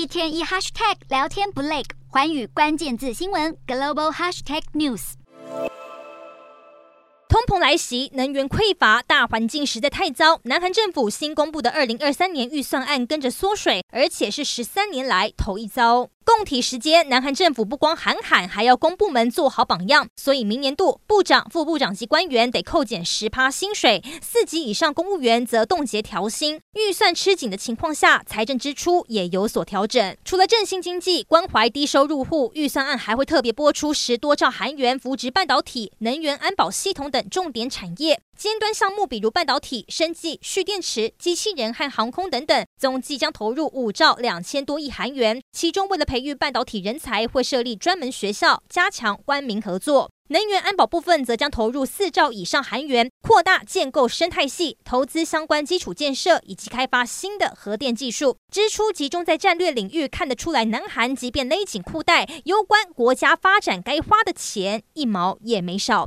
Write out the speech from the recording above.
一天一 hashtag 聊天不累，环宇关键字新闻 global hashtag news。通膨来袭，能源匮乏，大环境实在太糟。南韩政府新公布的二零二三年预算案跟着缩水，而且是十三年来头一遭。共体时间，南韩政府不光喊喊，还要公部门做好榜样。所以明年度部长、副部长级官员得扣减十趴薪水，四级以上公务员则冻结调薪。预算吃紧的情况下，财政支出也有所调整。除了振兴经济、关怀低收入户，预算案还会特别拨出十多兆韩元扶植半导体、能源安保系统等重点产业。尖端项目，比如半导体、生技、蓄电池、机器人和航空等等，总计将投入五兆两千多亿韩元。其中，为了培培育半导体人才，会设立专门学校，加强官民合作。能源安保部分则将投入四兆以上韩元，扩大建构生态系，投资相关基础建设，以及开发新的核电技术。支出集中在战略领域，看得出来，南韩即便勒紧裤带，攸关国家发展该花的钱，一毛也没少。